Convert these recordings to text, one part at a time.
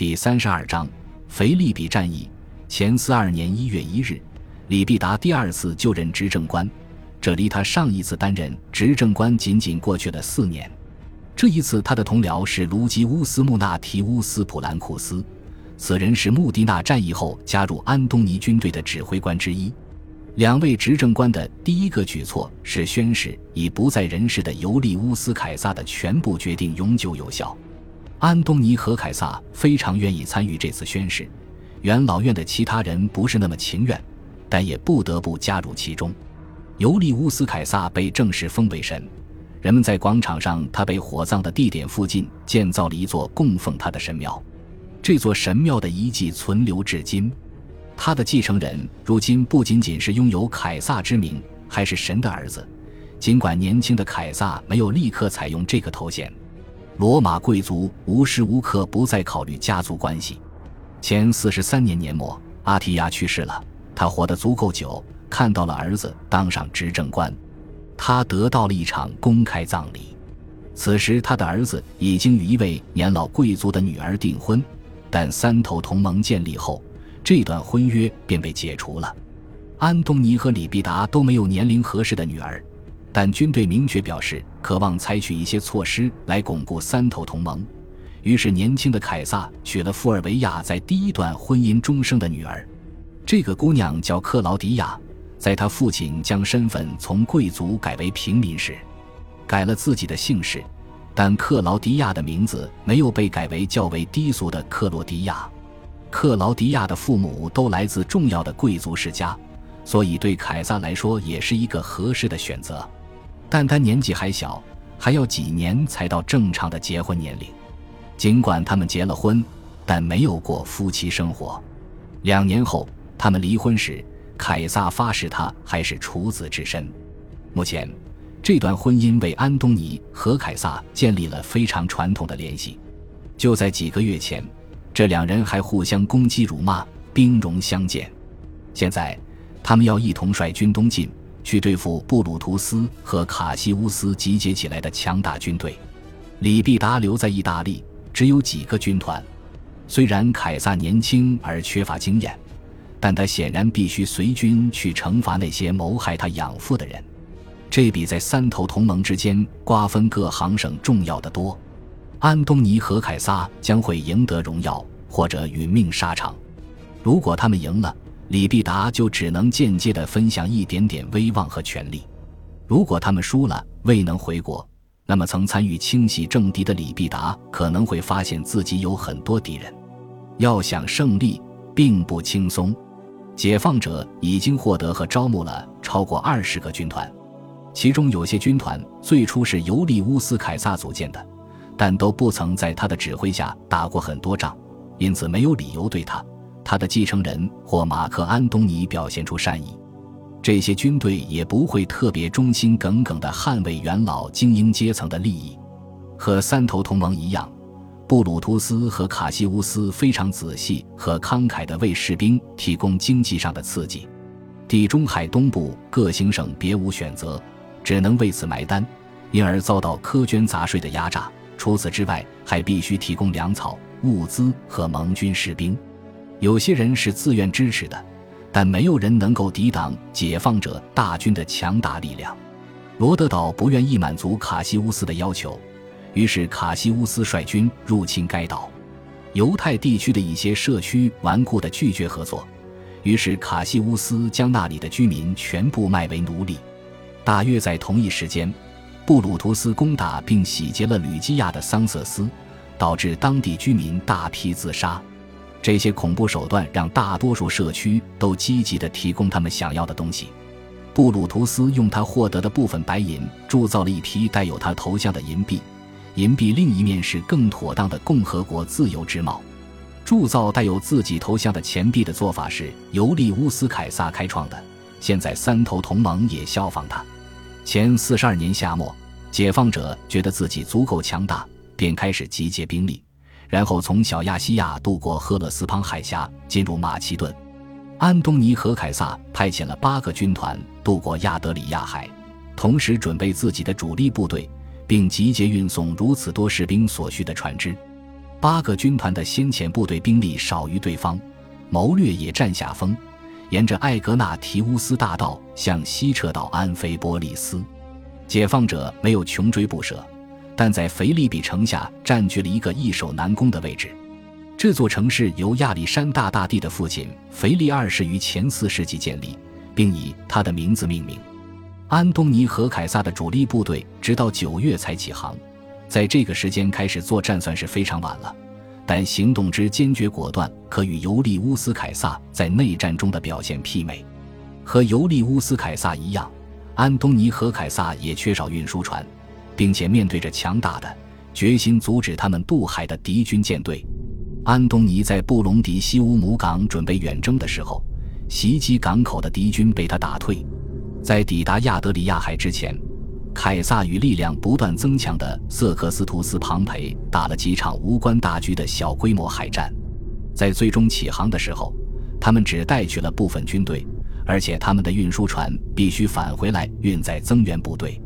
第三十二章腓利比战役前四二年一月一日，李必达第二次就任执政官，这离他上一次担任执政官仅仅过去了四年。这一次，他的同僚是卢基乌斯·穆纳提乌斯·普兰库斯，此人是穆迪纳战役后加入安东尼军队的指挥官之一。两位执政官的第一个举措是宣誓已不在人世的尤利乌斯·凯撒的全部决定永久有效。安东尼和凯撒非常愿意参与这次宣誓，元老院的其他人不是那么情愿，但也不得不加入其中。尤利乌斯·凯撒被正式封为神，人们在广场上他被火葬的地点附近建造了一座供奉他的神庙，这座神庙的遗迹存留至今。他的继承人如今不仅仅是拥有凯撒之名，还是神的儿子。尽管年轻的凯撒没有立刻采用这个头衔，罗马贵族无时无刻不在考虑家族关系。前四十三年年末，阿提亚去世了。他活得足够久，看到了儿子当上执政官，他得到了一场公开葬礼。此时，他的儿子已经与一位年老贵族的女儿订婚，但三头同盟建立后。这段婚约便被解除了。安东尼和李必达都没有年龄合适的女儿，但军队明确表示渴望采取一些措施来巩固三头同盟。于是，年轻的凯撒娶了富尔维亚在第一段婚姻中生的女儿。这个姑娘叫克劳迪亚，在他父亲将身份从贵族改为平民时，改了自己的姓氏，但克劳迪亚的名字没有被改为较为低俗的克罗迪亚。克劳迪亚的父母都来自重要的贵族世家，所以对凯撒来说也是一个合适的选择。但他年纪还小，还要几年才到正常的结婚年龄。尽管他们结了婚，但没有过夫妻生活。两年后，他们离婚时，凯撒发誓他还是处子之身。目前，这段婚姻为安东尼和凯撒建立了非常传统的联系。就在几个月前。这两人还互相攻击、辱骂，兵戎相见。现在，他们要一同率军东进，去对付布鲁图斯和卡西乌斯集结起来的强大军队。李必达留在意大利，只有几个军团。虽然凯撒年轻而缺乏经验，但他显然必须随军去惩罚那些谋害他养父的人。这比在三头同盟之间瓜分各行省重要的多。安东尼和凯撒将会赢得荣耀，或者殒命沙场。如果他们赢了，李必达就只能间接地分享一点点威望和权力；如果他们输了，未能回国，那么曾参与清洗政敌的李必达可能会发现自己有很多敌人。要想胜利，并不轻松。解放者已经获得和招募了超过二十个军团，其中有些军团最初是尤利乌斯·凯撒组建的。但都不曾在他的指挥下打过很多仗，因此没有理由对他、他的继承人或马克·安东尼表现出善意。这些军队也不会特别忠心耿耿地捍卫元老精英阶层的利益。和三头同盟一样，布鲁图斯和卡西乌斯非常仔细和慷慨地为士兵提供经济上的刺激。地中海东部各行省别无选择，只能为此买单，因而遭到苛捐杂税的压榨。除此之外，还必须提供粮草、物资和盟军士兵。有些人是自愿支持的，但没有人能够抵挡解放者大军的强大力量。罗德岛不愿意满足卡西乌斯的要求，于是卡西乌斯率军入侵该岛。犹太地区的一些社区顽固地拒绝合作，于是卡西乌斯将那里的居民全部卖为奴隶。大约在同一时间。布鲁图斯攻打并洗劫了吕基亚的桑瑟斯，导致当地居民大批自杀。这些恐怖手段让大多数社区都积极地提供他们想要的东西。布鲁图斯用他获得的部分白银铸造了一批带有他头像的银币，银币另一面是更妥当的共和国自由之帽。铸造带有自己头像的钱币的做法是尤利乌斯·凯撒开创的，现在三头同盟也效仿他。前四十二年夏末，解放者觉得自己足够强大，便开始集结兵力，然后从小亚细亚渡过赫勒斯滂海峡，进入马其顿。安东尼和凯撒派遣了八个军团渡过亚德里亚海，同时准备自己的主力部队，并集结运送如此多士兵所需的船只。八个军团的先遣部队兵力少于对方，谋略也占下风，沿着艾格纳提乌斯大道向西撤到安菲波利斯。解放者没有穷追不舍，但在腓力比城下占据了一个易守难攻的位置。这座城市由亚历山大大帝的父亲腓力二世于前四世纪建立，并以他的名字命名。安东尼和凯撒的主力部队直到九月才起航，在这个时间开始作战算是非常晚了，但行动之坚决果断，可与尤利乌斯凯撒在内战中的表现媲美。和尤利乌斯凯撒一样，安东尼和凯撒也缺少运输船，并且面对着强大的、决心阻止他们渡海的敌军舰队。安东尼在布隆迪西乌姆港准备远征的时候，袭击港口的敌军被他打退。在抵达亚德里亚海之前，凯撒与力量不断增强的瑟克斯图斯·庞培打了几场无关大局的小规模海战。在最终起航的时候，他们只带去了部分军队，而且他们的运输船必须返回来运载增援部队。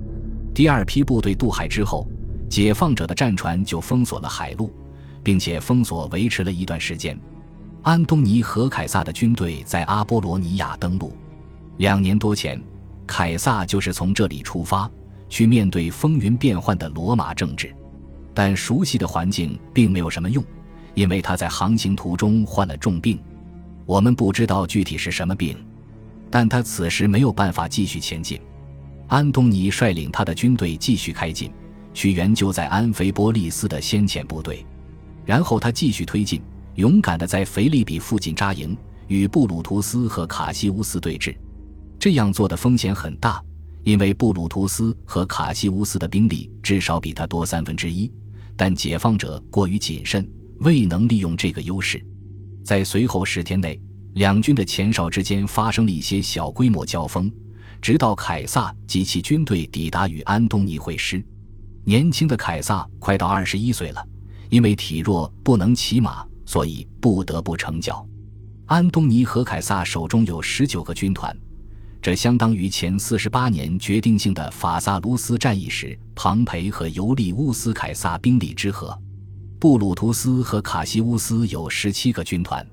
第二批部队渡海之后，解放者的战船就封锁了海路，并且封锁维持了一段时间。安东尼和凯撒的军队在阿波罗尼亚登陆，两年多前。凯撒就是从这里出发，去面对风云变幻的罗马政治，但熟悉的环境并没有什么用，因为他在航行途中患了重病，我们不知道具体是什么病，但他此时没有办法继续前进。安东尼率领他的军队继续开进，去援救在安菲波利斯的先遣部队，然后他继续推进，勇敢地在腓利比附近扎营，与布鲁图斯和卡西乌斯对峙。这样做的风险很大，因为布鲁图斯和卡西乌斯的兵力至少比他多三分之一。但解放者过于谨慎，未能利用这个优势。在随后十天内，两军的前哨之间发生了一些小规模交锋，直到凯撒及其军队抵达与安东尼会师。年轻的凯撒快到二十一岁了，因为体弱不能骑马，所以不得不成脚。安东尼和凯撒手中有十九个军团。这相当于前四十八年决定性的法萨卢斯战役时，庞培和尤利乌斯凯撒兵力之和。布鲁图斯和卡西乌斯有十七个军团。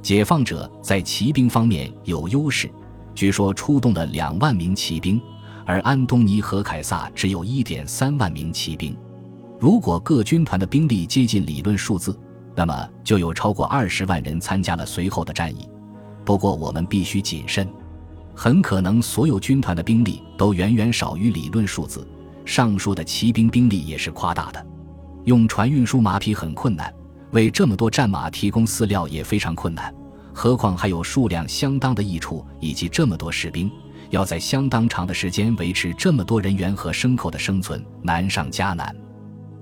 解放者在骑兵方面有优势，据说出动了两万名骑兵，而安东尼和凯撒只有一点三万名骑兵。如果各军团的兵力接近理论数字，那么就有超过二十万人参加了随后的战役。不过我们必须谨慎。很可能所有军团的兵力都远远少于理论数字，上述的骑兵兵力也是夸大的。用船运输马匹很困难，为这么多战马提供饲料也非常困难，何况还有数量相当的益处以及这么多士兵，要在相当长的时间维持这么多人员和牲口的生存，难上加难。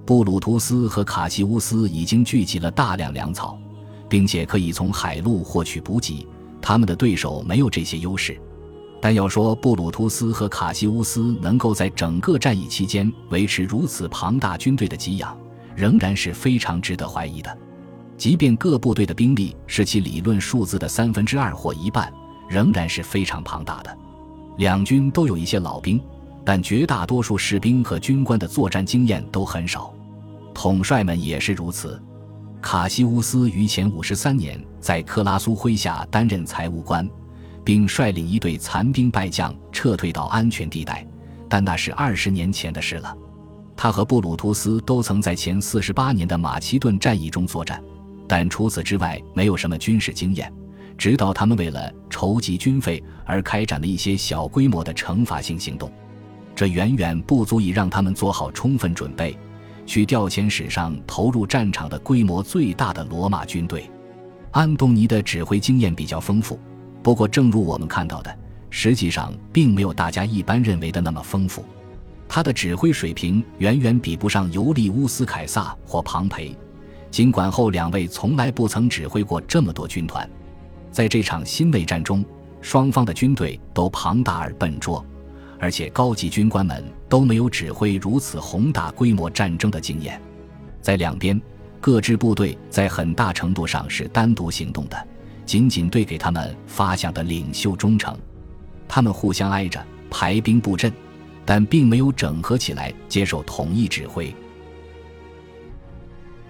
布鲁图斯和卡西乌斯已经聚集了大量粮草，并且可以从海路获取补给，他们的对手没有这些优势。但要说布鲁图斯和卡西乌斯能够在整个战役期间维持如此庞大军队的给养，仍然是非常值得怀疑的。即便各部队的兵力是其理论数字的三分之二或一半，仍然是非常庞大的。两军都有一些老兵，但绝大多数士兵和军官的作战经验都很少，统帅们也是如此。卡西乌斯于前五十三年在克拉苏麾下担任财务官。并率领一队残兵败将撤退到安全地带，但那是二十年前的事了。他和布鲁图斯都曾在前四十八年的马其顿战役中作战，但除此之外没有什么军事经验。直到他们为了筹集军费而开展了一些小规模的惩罚性行动，这远远不足以让他们做好充分准备，去调遣史上投入战场的规模最大的罗马军队。安东尼的指挥经验比较丰富。不过，正如我们看到的，实际上并没有大家一般认为的那么丰富。他的指挥水平远远比不上尤利乌斯·凯撒或庞培，尽管后两位从来不曾指挥过这么多军团。在这场新内战中，双方的军队都庞大而笨拙，而且高级军官们都没有指挥如此宏大规模战争的经验。在两边，各支部队在很大程度上是单独行动的。仅仅对给他们发饷的领袖忠诚，他们互相挨着排兵布阵，但并没有整合起来接受统一指挥。